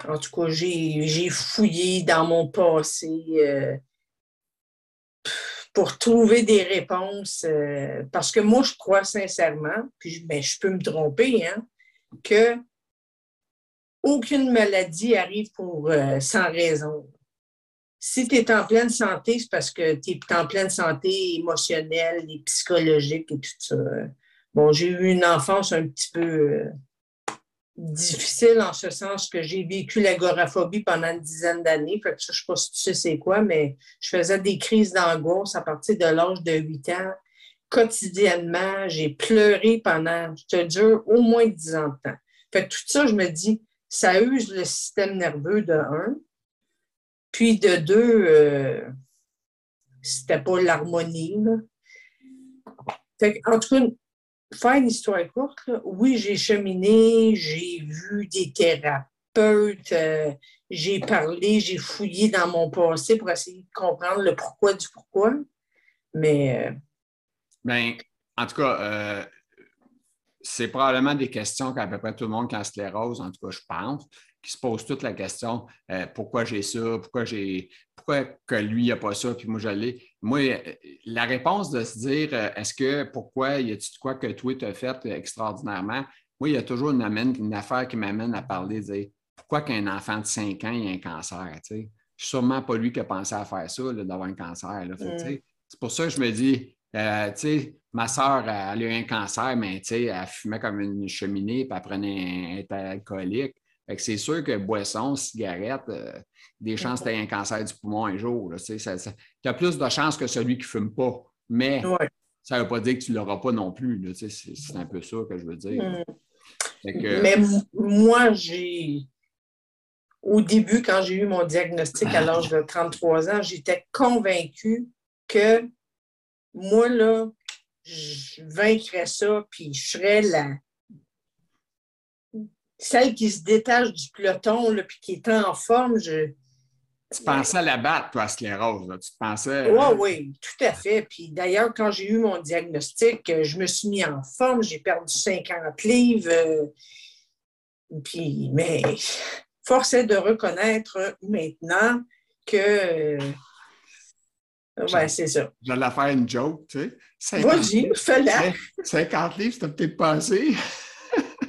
[SPEAKER 2] en tout cas, j'ai fouillé dans mon passé euh, pour trouver des réponses. Euh, parce que moi, je crois sincèrement, puis mais je peux me tromper, hein, que aucune maladie arrive pour euh, sans raison si tu es en pleine santé, c'est parce que tu es en pleine santé émotionnelle et psychologique et tout ça. Bon, j'ai eu une enfance un petit peu euh, difficile en ce sens que j'ai vécu l'agoraphobie pendant une dizaine d'années. Fait que je ne sais pas si tu sais c'est quoi, mais je faisais des crises d'angoisse à partir de l'âge de 8 ans. Quotidiennement, j'ai pleuré pendant, je te au moins 10 ans de temps. Fait que tout ça, je me dis, ça use le système nerveux de un. Puis de deux, euh, c'était pas l'harmonie. En tout cas, faire une histoire courte, oui, j'ai cheminé, j'ai vu des thérapeutes, euh, j'ai parlé, j'ai fouillé dans mon passé pour essayer de comprendre le pourquoi du pourquoi. Mais. Euh,
[SPEAKER 1] ben, en tout cas, c'est probablement des questions qu'à peu près tout le monde, quand se les rose, en tout cas, je pense qui se pose toute la question euh, pourquoi j'ai ça, pourquoi j'ai pourquoi que lui n'a pas ça, puis moi je l'ai. Moi, euh, la réponse de se dire euh, est-ce que pourquoi y a-t-il quoi que toi tu as fait extraordinairement? Moi, il y a toujours une, une affaire qui m'amène à parler, dire pourquoi qu'un enfant de 5 ans a un cancer? Je ne suis sûrement pas lui qui a pensé à faire ça, d'avoir un cancer. Mm. C'est pour ça que je me dis, ma soeur, elle a eu un cancer, mais elle fumait comme une cheminée, puis elle prenait un, un alcoolique c'est sûr que boisson, cigarette, euh, des chances que tu aies un cancer du poumon un jour. Tu as plus de chances que celui qui ne fume pas. Mais ça ne veut pas dire que tu ne l'auras pas non plus. c'est, un peu ça que je veux dire. Hmm.
[SPEAKER 2] Mais moi, j'ai. Au début, quand j'ai eu mon diagnostic à l'âge de 33 ans, j'étais convaincue que moi, là, je vaincrais ça, puis je serais la, celle qui se détache du peloton, là, puis qui est en forme, je.
[SPEAKER 1] Tu pensais à la battre, toi, sclérose. Là. Tu pensais.
[SPEAKER 2] Oui, oui, tout à fait. Puis d'ailleurs, quand j'ai eu mon diagnostic, euh, je me suis mis en forme. J'ai perdu 50 livres. Euh, puis, mais force est de reconnaître maintenant que. Euh, c'est ça.
[SPEAKER 1] J'allais faire une joke, tu
[SPEAKER 2] sais. Vas-y, fais-la.
[SPEAKER 1] 50 livres, c'était peut-être passé.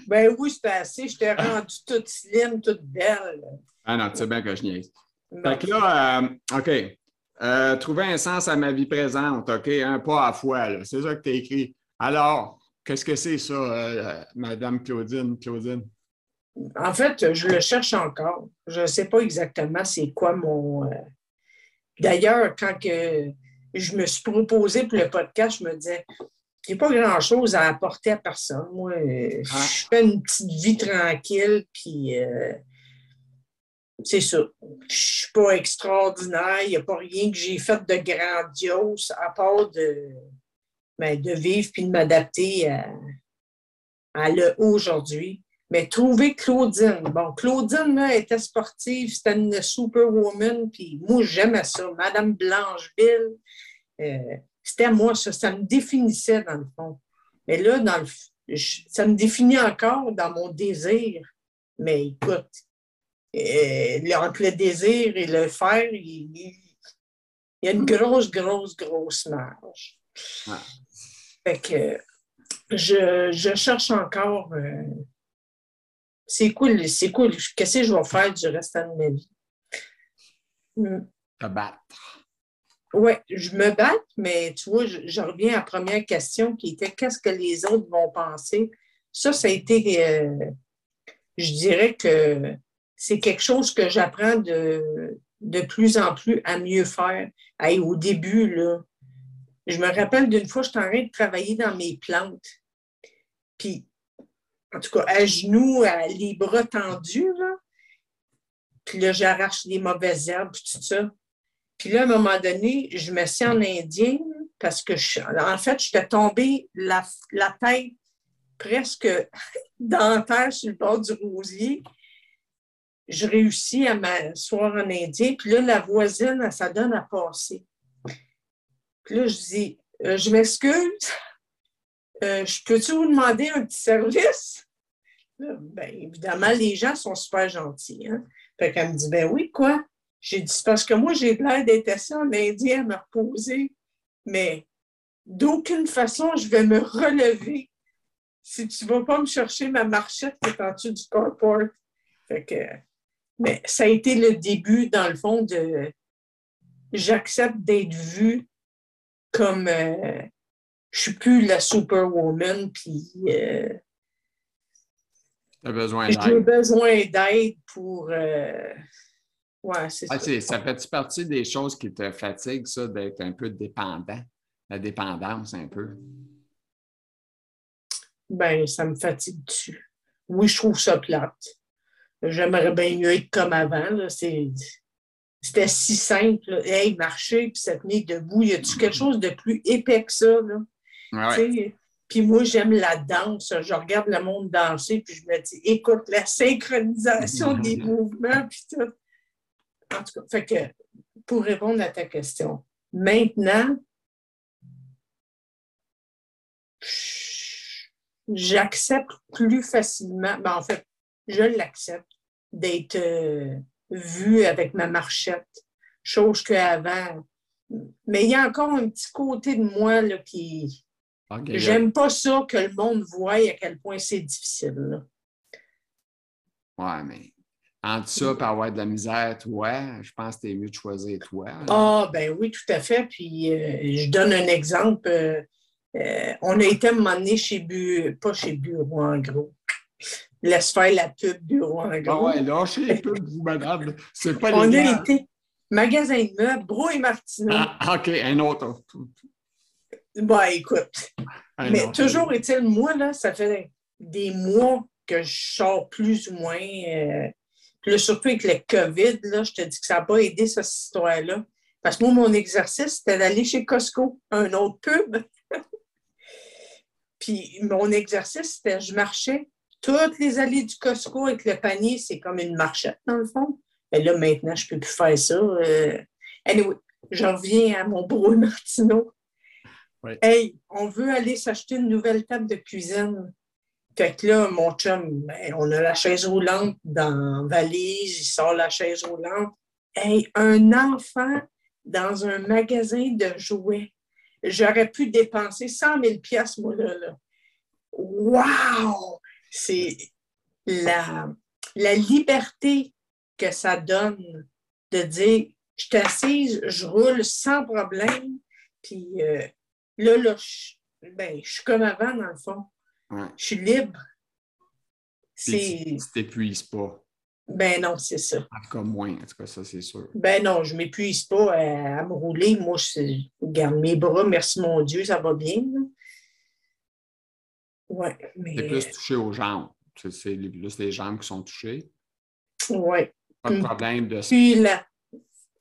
[SPEAKER 2] Ben oui, c'est assez. Je t'ai rendue toute slim, toute belle.
[SPEAKER 1] Ah non, tu sais bien que je niaise. Fait que là, euh, OK. Euh, trouver un sens à ma vie présente, OK? Un pas à fois, C'est ça que tu as écrit. Alors, qu'est-ce que c'est ça, euh, Madame Claudine? Claudine?
[SPEAKER 2] En fait, je le cherche encore. Je ne sais pas exactement c'est quoi mon. D'ailleurs, quand que je me suis proposé pour le podcast, je me disais j'ai pas grand-chose à apporter à personne. Moi, euh, ah. je fais une petite vie tranquille, puis euh, c'est ça. Je suis pas extraordinaire. Il n'y a pas rien que j'ai fait de grandiose, à part de, ben, de vivre puis de m'adapter à, à le aujourd'hui. Mais trouver Claudine. Bon, Claudine, là, était sportive, c'était une superwoman, puis moi, j'aimais ça. Madame Blancheville, euh, c'était moi, ça, ça me définissait dans le fond. Mais là, dans le, ça me définit encore dans mon désir. Mais écoute, euh, entre le désir et le faire, il, y a une grosse, grosse, grosse marge. Fait que je, je cherche encore. Euh, c'est cool, c'est cool. Qu'est-ce que je vais faire du restant de ma vie?
[SPEAKER 1] Hmm. Te battre.
[SPEAKER 2] Oui, je me bats, mais tu vois, je, reviens à la première question qui était qu'est-ce que les autres vont penser? Ça, ça a été, euh, je dirais que c'est quelque chose que j'apprends de, de plus en plus à mieux faire. au début, là, je me rappelle d'une fois, j'étais en train de travailler dans mes plantes. Puis, en tout cas, à genoux, les bras tendus, là. Puis là, j'arrache les mauvaises herbes, tout ça. Puis là, à un moment donné, je me suis en indien parce que, en fait, j'étais tombée la, la tête presque dans terre sur le bord du rosier. Je réussis à m'asseoir en indien. Puis là, la voisine, ça donne à passer. Puis là, je dis, euh, je m'excuse, euh, je peux-tu vous demander un petit service? ben, évidemment, les gens sont super gentils. Hein? Fait qu'elle me dit, ben oui, quoi? J'ai dit, parce que moi, j'ai l'air d'être assis en Indien à me reposer, mais d'aucune façon, je vais me relever si tu ne vas pas me chercher ma marchette qui est en dessous du carport. Fait que, mais ça a été le début, dans le fond, de j'accepte d'être vue comme euh, je suis plus la superwoman, puis euh, j'ai besoin d'aide pour. Euh, ouais, c'est
[SPEAKER 1] ah, ça. Ça fait partie des choses qui te fatiguent, ça, d'être un peu dépendant? La dépendance, un peu?
[SPEAKER 2] Ben, ça me fatigue dessus. Oui, je trouve ça plate. J'aimerais bien mieux être comme avant. C'est c'était si simple. Hey, marcher, puis ça tenait debout. Y a-tu quelque chose de plus épais que ça? Là? Puis moi, j'aime la danse. Je regarde le monde danser, puis je me dis, écoute, la synchronisation des mouvements, puis tout. En tout cas, fait que, pour répondre à ta question, maintenant, j'accepte plus facilement, ben en fait, je l'accepte d'être euh, vu avec ma marchette, chose qu'avant. Mais il y a encore un petit côté de moi là, qui. J'aime pas ça que le monde voie à quel point c'est difficile. Là.
[SPEAKER 1] Ouais, mais entre ça et avoir de la misère, toi, je pense que c'est mieux de choisir toi.
[SPEAKER 2] Ah, ben oui, tout à fait. Puis euh, je donne un exemple. Euh, euh, on a été à chez Bu, pas chez Bureau en gros, laisse faire la pub bureau en gros.
[SPEAKER 1] Ah ouais, lâchez les pubs, vous, madame. C'est pas
[SPEAKER 2] On a été magasin de meubles, Bro et Martineau.
[SPEAKER 1] Ah, OK, un autre.
[SPEAKER 2] Bah, écoute. mais toujours est-il, moi, là, ça fait des mois que je sors plus ou moins. Puis là, surtout avec le COVID, là, je te dis que ça n'a pas aidé cette histoire-là. Parce que moi, mon exercice, c'était d'aller chez Costco, un autre pub. Puis mon exercice, c'était je marchais toutes les allées du Costco avec le panier, c'est comme une marchette, dans le fond. Mais là, maintenant, je ne peux plus faire ça. Euh... Anyway, je reviens à mon beau Martino. Hey, on veut aller s'acheter une nouvelle table de cuisine. Fait que là, mon chum, ben, on a la chaise roulante dans valise, il sort la chaise roulante. Hey, un enfant dans un magasin de jouets. J'aurais pu dépenser 100 000 moi, là. là. Wow! c'est la, la liberté que ça donne de dire je suis assise, je roule sans problème, puis euh, là, là je, ben, je suis comme avant, dans le fond. Je suis libre.
[SPEAKER 1] Tu t'épuises pas.
[SPEAKER 2] Ben non, c'est ça.
[SPEAKER 1] En tout cas, moins, en tout cas, ça, c'est sûr.
[SPEAKER 2] Ben non, je ne m'épuise pas à, me rouler. Moi, je garde mes bras, merci mon Dieu, ça va bien. Ouais, mais...
[SPEAKER 1] C'est plus touché aux jambes. C'est plus les jambes qui sont touchées.
[SPEAKER 2] Oui.
[SPEAKER 1] Pas de problème de...
[SPEAKER 2] Puis la,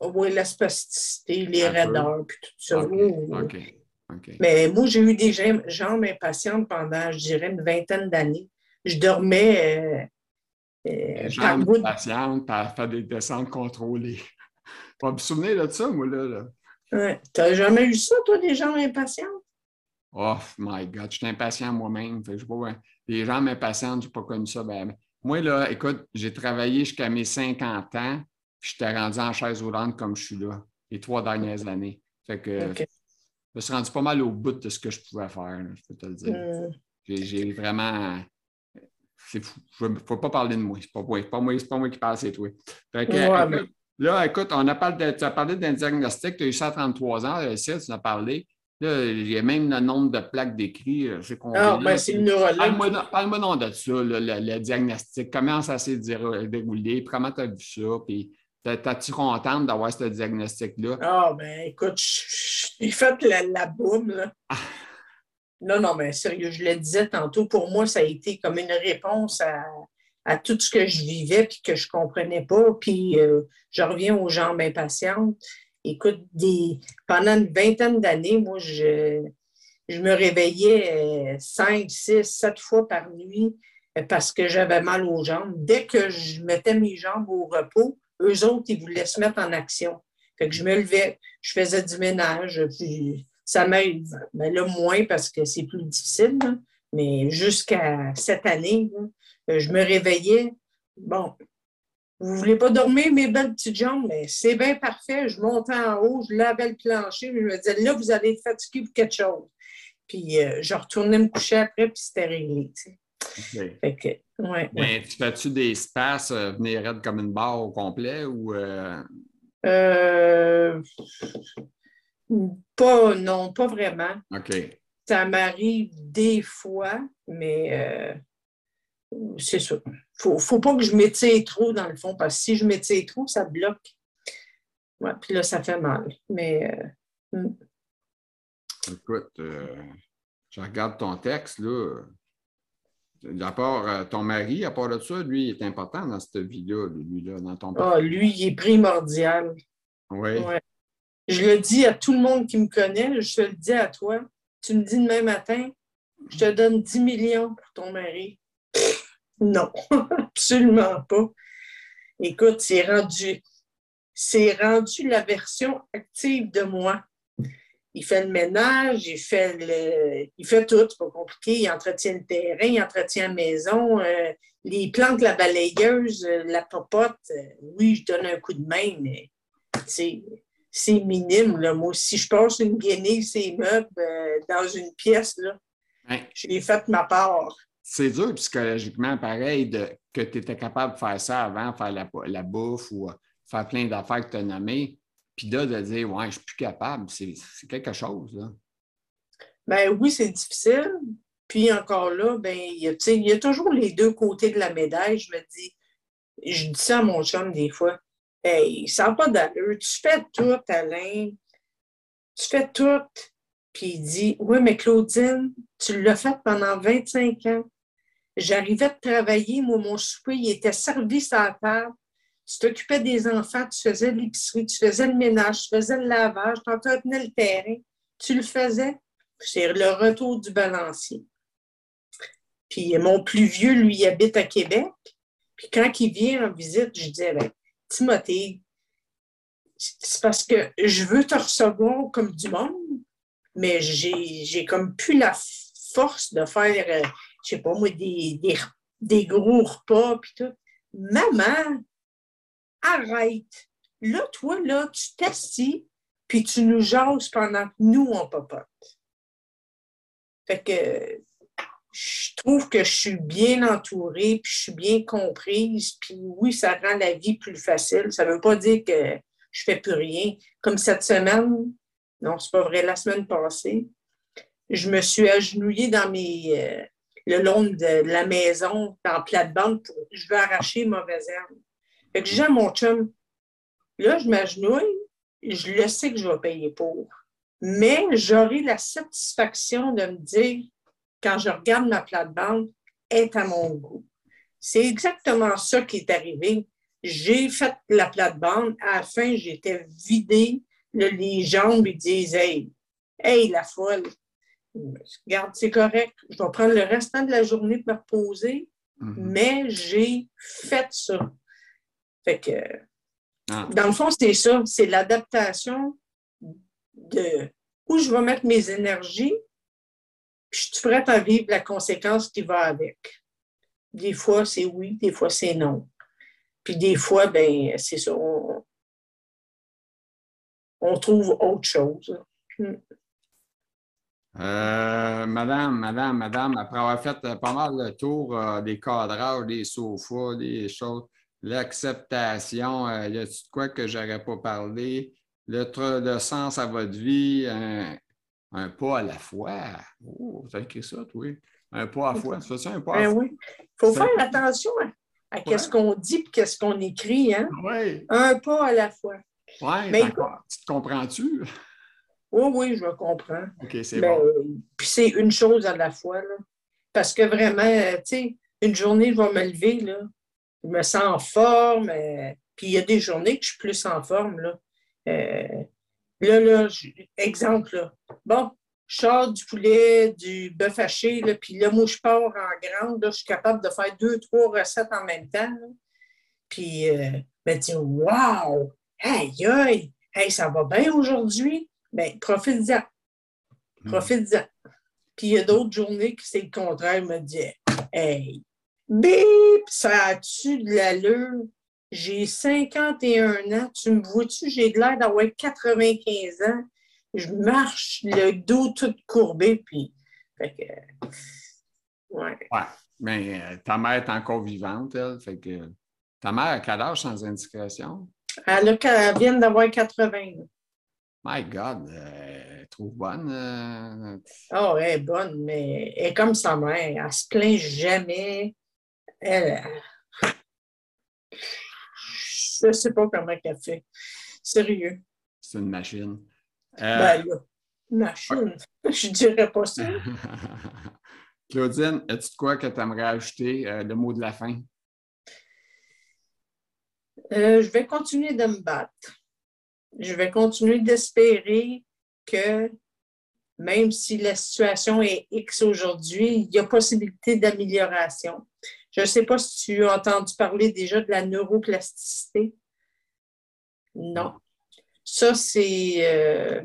[SPEAKER 2] oui, la spasticité, les raideurs, puis tout ça.
[SPEAKER 1] OK.
[SPEAKER 2] Mais moi, j'ai eu des jambes impatientes pendant, je dirais, une vingtaine d'années. je dormais
[SPEAKER 1] euh, euh, par bout patiente, par faire des descentes contrôlées. Pas me souvenir de ça, moi, là.
[SPEAKER 2] Ouais. Tu n'as jamais eu ça, toi, des gens impatients?
[SPEAKER 1] Oh my God, je suis impatient moi-même. Les gens impatients, je n'ai pas connu ça. Ben, moi, là, écoute, j'ai travaillé jusqu'à mes 50 ans, puis j'étais rendu en chaise roulante comme je suis là, les trois dernières années. Fait que me suis rendu pas mal au bout de ce que je pouvais faire, je peux te le dire. Hmm. J'ai vraiment. C'est fou. Il ne faut pas parler de moi. Ce n'est pas, pas, moi, pas moi qui parle, c'est toi. Fait que, Là, écoute, on a parlé tu as parlé d'un diagnostic, tu as eu 133 ans, euh, tu en as parlé. Là, il y a même le nombre de plaques d'écrit.
[SPEAKER 2] Euh, ah, ben, c'est une
[SPEAKER 1] Parle-moi non de ça, le, diagnostic. Comment ça s'est déroulé? Comment tu as vu ça? Puis, t'es-tu contente d'avoir ce diagnostic-là?
[SPEAKER 2] Ah, ben, écoute, j'ai fait la, la boum, là. Ah. Non, non, mais sérieux, je le disais tantôt, pour moi, ça a été comme une réponse à, à tout ce que je vivais puis que je ne comprenais pas. Puis euh, je reviens aux jambes impatientes. Écoute, des, pendant une vingtaine d'années, moi, je, je me réveillais euh, cinq, six, sept fois par nuit euh, parce que j'avais mal aux jambes. Dès que je mettais mes jambes au repos, eux autres, ils voulaient se mettre en action. Fait que je me levais, je faisais du ménage, puis ça m'aide. Mais là, moins parce que c'est plus difficile. Mais jusqu'à cette année, euh, je me réveillais. Bon, vous voulez pas dormir, mes belles petites jambes, mais c'est bien parfait. Je montais en haut, je lavais le plancher, je me disais, là, vous allez être fatigué pour quelque chose. Puis euh, je retournais me coucher après, puis c'était réglé.
[SPEAKER 1] Fait que, ouais, Mais tu fais-tu des espaces euh, venir raide comme une barre au complet ou.
[SPEAKER 2] Pas, non, pas vraiment.
[SPEAKER 1] OK.
[SPEAKER 2] Ça m'arrive des fois, mais c'est ça. Il ne faut pas que je m'étire trop, dans le fond, parce que si je m'étire trop, ça bloque. Ouais, puis là, ça fait mal. Mais. Euh, hmm.
[SPEAKER 1] Écoute, euh, je regarde ton texte, là. À part euh, ton mari, à part de ça, lui, il est important dans cette vie-là, lui-là, dans ton
[SPEAKER 2] Ah, lui, il est primordial.
[SPEAKER 1] Oui.
[SPEAKER 2] Je le dis à tout le monde qui me connaît, je te le dis à toi. Tu me dis demain matin, je te donne 10 millions pour ton mari. Non, absolument pas. Écoute, c'est rendu, c'est rendu la version active de moi. Il fait le ménage, il fait le, il fait tout, c'est pas compliqué. Il entretient le terrain, il entretient la maison, euh, les plantes, la balayeuse, euh, la popote. Euh, oui, je donne un coup de main, mais c'est, minime. Là. Moi, si je passe une guenille, ces meubles dans une pièce, là, j'ai fait ma part
[SPEAKER 1] c'est dur psychologiquement, pareil, de, que tu étais capable de faire ça avant, faire la, bouffe ou euh, faire plein d'affaires que tu as nommées. Puis là, de dire, ouais, je suis plus capable, c'est quelque chose. Là.
[SPEAKER 2] Ben oui, c'est difficile. Puis encore là, ben, il y, a, toujours les deux côtés de la médaille. Je me dis, je dis ça à mon chum des fois. Hey, ça n'a pas d'allure. Tu fais tout, Alain. Tu fais tout. Puis il dit Oui, mais Claudine, tu l'as fait pendant 25 ans. J'arrivais de travailler, moi, mon souper, il était servi sur la table. Tu t'occupais des enfants, tu faisais l'épicerie, tu faisais le ménage, tu faisais le lavage, tu entretenais le terrain. Tu le faisais. C'est le retour du balancier. Puis mon plus vieux, lui, habite à Québec. Puis quand il vient en visite, je disais, ben, Timothée, c'est parce que je veux te recevoir comme du monde, mais j'ai comme plus la force de faire, euh, je sais pas moi, des, des, gros repas puis tout. Maman, arrête. Là, toi, là, tu t'assis, puis tu nous jases pendant que nous, on papote. Fait que je trouve que je suis bien entourée, puis je suis bien comprise, puis oui, ça rend la vie plus facile. Ça ne veut pas dire que je ne fais plus rien. Comme cette semaine, non, c'est pas vrai, la semaine passée, je me suis agenouillée dans mes, euh, le long de la maison, en plate-bande, je veux arracher mauvaise herbe. Fait que j'ai à mon chum, là, je m'agenouille, je le sais que je vais payer pour. Mais j'aurai la satisfaction de me dire, quand je regarde ma plate-bande, est à mon goût. C'est exactement ça qui est arrivé. J'ai fait la plate-bande. À la fin, j'étais vidée. les jambes, ils disent Hey, hey, la folle, Regarde, c'est correct. Je vais prendre le restant de la journée pour me reposer,
[SPEAKER 1] Mhm.
[SPEAKER 2] mais j'ai fait ça. Fait que,
[SPEAKER 1] Ah.
[SPEAKER 2] dans le fond, c'est ça. C'est l'adaptation de où je vais mettre mes énergies, puis je suis prête à vivre la conséquence qui va avec. Des fois, c'est oui, des fois, c'est non. Puis des fois, ben, c'est ça. On, on trouve autre chose.
[SPEAKER 1] Euh, madame, madame, madame, après avoir fait pas mal le tour euh, des cadrages, des sofas, des choses, l'acceptation, euh, y a-t-il de quoi que j'aurais pas parlé? Le, le sens à votre vie, un, un pas à la fois. Oh, t'as écrit ça, toi? Un pas à la fois. Tu fais ça, un pas à
[SPEAKER 2] Ben
[SPEAKER 1] la fois?
[SPEAKER 2] oui. Il faut faire attention à, à qu'est-ce qu'on dit et qu'est-ce qu'on écrit. Hein?
[SPEAKER 1] Oui,
[SPEAKER 2] Un pas à la fois.
[SPEAKER 1] oui, d'accord. Tu te comprends-tu?
[SPEAKER 2] Oui, oui, je comprends.
[SPEAKER 1] OK, c'est
[SPEAKER 2] Ben,
[SPEAKER 1] bon.
[SPEAKER 2] euh, Puis c'est une chose à la fois. Là. Parce que vraiment, euh, tu sais, une journée, je vais me lever, là. Je me sens en forme. euh, Puis il y a des journées que je suis plus en forme, là. Euh, là, là, je- exemple, là. Bon, je sors du poulet, du bœuf haché, là, puis là, moi, je pars en grande, là, je suis capable de faire deux, trois recettes en même temps, là. Puis, euh, ben, tu wow! Aïe, aïe! Hey, ça va bien aujourd'hui? Ben, profite-en. Profite-en. Puis il y a d'autres journées que c'est le contraire, me dit Hey, bip, ça a-tu de l'allure? J'ai 51 ans, tu me vois-tu? J'ai de l'air d'avoir 95 ans. Je marche le dos tout courbé, puis. Fait que. Ouais.
[SPEAKER 1] Ouais. Mais euh, ta mère est encore vivante, elle. Fait que ta mère a quel âge sans indiscrétion?
[SPEAKER 2] Elle, a- elle vient d'avoir 80. là.
[SPEAKER 1] My God, euh, elle est trop bonne. euh,
[SPEAKER 2] Oh, elle est bonne, mais elle est comme sa mère. Elle se plaint jamais. Elle. Je ne sais pas comment elle fait. Sérieux.
[SPEAKER 1] c'est une machine. Euh,
[SPEAKER 2] Ben là, machine. Je dirais pas ça.
[SPEAKER 1] Claudine, as-tu quoi que tu aimerais ajouter euh, le mot de la fin?
[SPEAKER 2] Euh, je vais continuer de me battre. Je vais continuer d'espérer que même si la situation est X aujourd'hui, il y a possibilité d'amélioration. Je ne sais pas si tu as entendu parler déjà de la neuroplasticité. Non. Ça, c'est euh,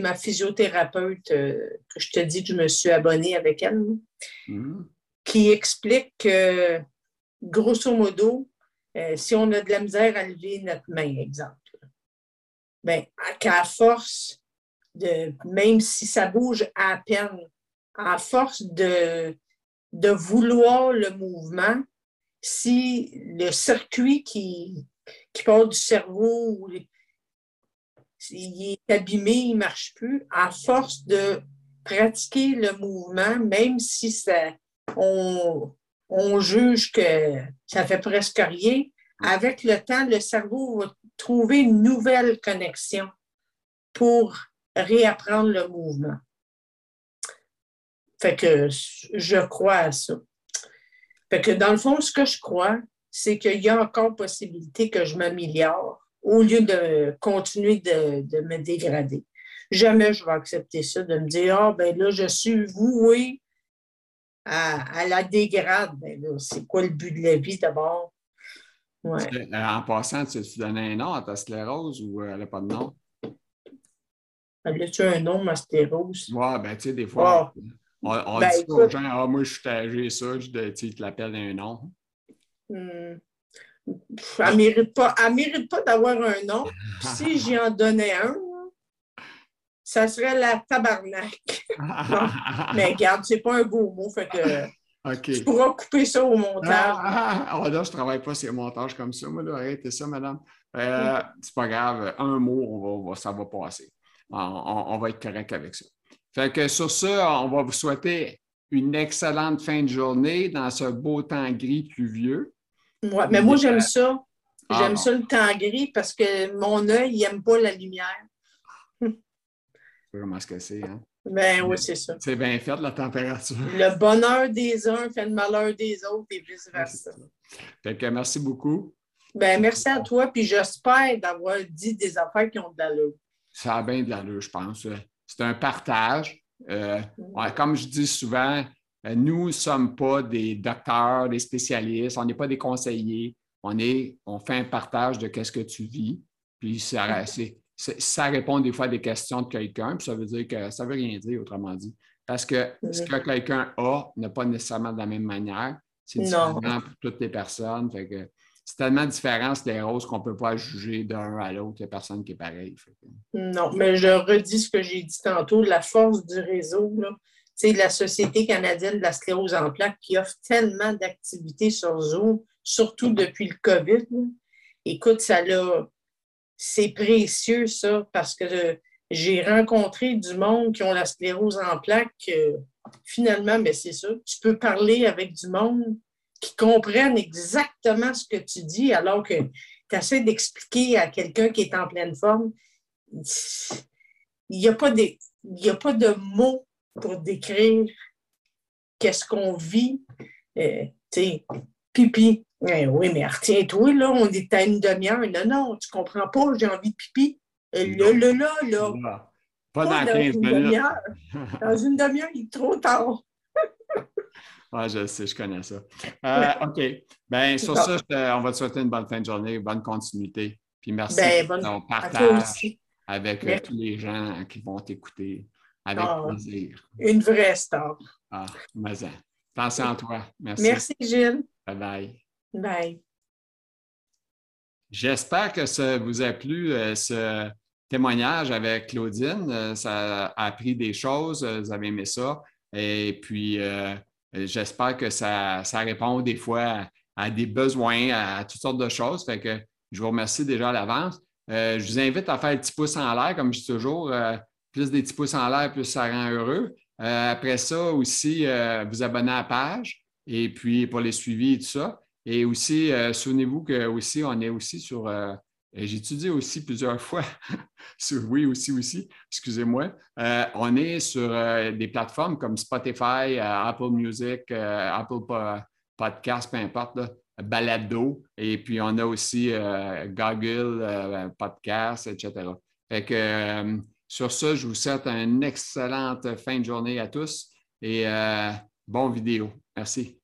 [SPEAKER 2] ma physiothérapeute euh, que je te dis que je me suis abonnée avec elle,
[SPEAKER 1] Hmm?
[SPEAKER 2] qui explique que, grosso modo, euh, si on a de la misère à lever notre main, exemple, ben, qu'à force de, même si ça bouge à peine, à force de, de vouloir le mouvement, si le circuit qui, qui part du cerveau, est abîmé, il ne marche plus, à force de pratiquer le mouvement, même si on juge que ça fait presque rien, avec le temps, le cerveau va trouver une nouvelle connexion pour réapprendre le mouvement. Fait que je crois à ça. Fait que dans le fond, ce que je crois, c'est qu'il y a encore possibilité que je m'améliore au lieu de continuer de, de me dégrader. Jamais je vais accepter ça, de me dire Ah, ben là, je suis voué à, à la dégrade. Ben là, c'est quoi le but de la vie d'abord? Ouais.
[SPEAKER 1] Euh, En passant, tu tu donnais un nom à ta sclérose ou euh, elle n'a pas de nom?
[SPEAKER 2] Elle a-tu un nom, ma stérose?
[SPEAKER 1] Ouais, ben tu sais, des fois, on, on
[SPEAKER 2] Ben,
[SPEAKER 1] dit aux gens, ah, moi, je suis âgé, ça, je, ils te l'appellent un nom.
[SPEAKER 2] Hmm. Pff, Elle ne mérite pas, elle mérite pas d'avoir un nom. Puis si j'y en donnais un, ça serait la tabarnak. Mais regarde, c'est pas un beau mot, fait que tu pourras couper ça au montage.
[SPEAKER 1] Ah, ah, ah, là, je ne travaille pas sur les montages comme ça. Moi, là, arrêtez ça, madame. Euh, c'est pas grave. Un mot, on va- ça va passer. On, on- on va être correct avec ça. Fait que sur ça, on va vous souhaiter une excellente fin de journée dans ce beau temps gris pluvieux.
[SPEAKER 2] Ouais, mais moi, j'aime ça.
[SPEAKER 1] Ah,
[SPEAKER 2] J'aime ça le temps gris parce que mon œil, il n'aime pas la lumière.
[SPEAKER 1] Comment est-ce que c'est. Hein?
[SPEAKER 2] Ben oui, c'est ça.
[SPEAKER 1] C'est bien fait, la température.
[SPEAKER 2] Le bonheur des uns fait le malheur des autres et vice-versa.
[SPEAKER 1] Fait que merci beaucoup.
[SPEAKER 2] Ben, merci à toi, puis j'espère d'avoir dit des affaires qui ont de l'allure.
[SPEAKER 1] Ça a bien de l'allure, je pense. C'est un partage. comme je dis souvent, nous ne sommes pas des docteurs, des spécialistes, on n'est pas des conseillers. On, est, on fait un partage de ce que tu vis. Puis ça, ça répond des fois à des questions de quelqu'un, puis ça veut dire que ça ne veut rien dire, autrement dit. Parce que ce que quelqu'un a n'est pas nécessairement de la même manière. C'est différent pour toutes les personnes. C'est tellement différent, des roses qu'on ne peut pas juger d'un à l'autre. Il n'y a personne qui est pareil.
[SPEAKER 2] Non, mais je redis ce que j'ai dit tantôt, la force du réseau, c'est la Société canadienne de la sclérose en plaques qui offre tellement d'activités sur Zoom, surtout depuis le COVID. Écoute, ça c'est précieux, ça, parce que j'ai rencontré du monde qui ont la sclérose en plaques. finalement, mais c'est ça. Tu peux parler avec du monde qui comprennent exactement ce que tu dis, alors que tu essaies d'expliquer à quelqu'un qui est en pleine forme. Il n'y a, pas de, a pas de mots pour décrire qu'est-ce qu'on vit. Euh, tu sais, pipi. Eh oui, mais retiens-toi, là, on est à une demi-heure. Non, non, tu comprends pas, j'ai envie de pipi. Euh, là, là, là, là.
[SPEAKER 1] Pas, dans 15 minutes.
[SPEAKER 2] Dans une demi-heure, il est trop tard.
[SPEAKER 1] Oui, je sais, je connais ça. Euh, OK. Bien, sur ça, on va te souhaiter une bonne fin de journée, bonne continuité. Puis merci ben, pour ton partage avec euh, tous les gens qui vont t'écouter avec ah, plaisir.
[SPEAKER 2] Une vraie star.
[SPEAKER 1] Ah, mais Attention à toi. Merci.
[SPEAKER 2] Merci, Gilles.
[SPEAKER 1] Bye bye.
[SPEAKER 2] Bye.
[SPEAKER 1] J'espère que ça vous a plu, euh, ce témoignage avec Claudine. Euh, ça a appris des choses, vous avez aimé ça. Et puis, j'espère que ça, répond des fois à, des besoins, à, toutes sortes de choses. Fait que je vous remercie déjà à l'avance. je vous invite à faire un petit pouce en l'air, comme je dis toujours. plus des petits pouces en l'air, plus ça rend heureux. après ça aussi, vous abonner à la page et puis pour les suivis et tout ça. Et aussi, euh, souvenez-vous que aussi, on est aussi sur. Euh, j'ai étudié aussi plusieurs fois, sur, oui, aussi, aussi, excusez-moi. Euh, on est sur des plateformes comme Spotify, Apple Music, Apple Podcast, peu importe, Balado. Et puis, on a aussi Google Podcast, etc. Fait que sur ça, je vous souhaite une excellente fin de journée à tous et bonne vidéo. Merci.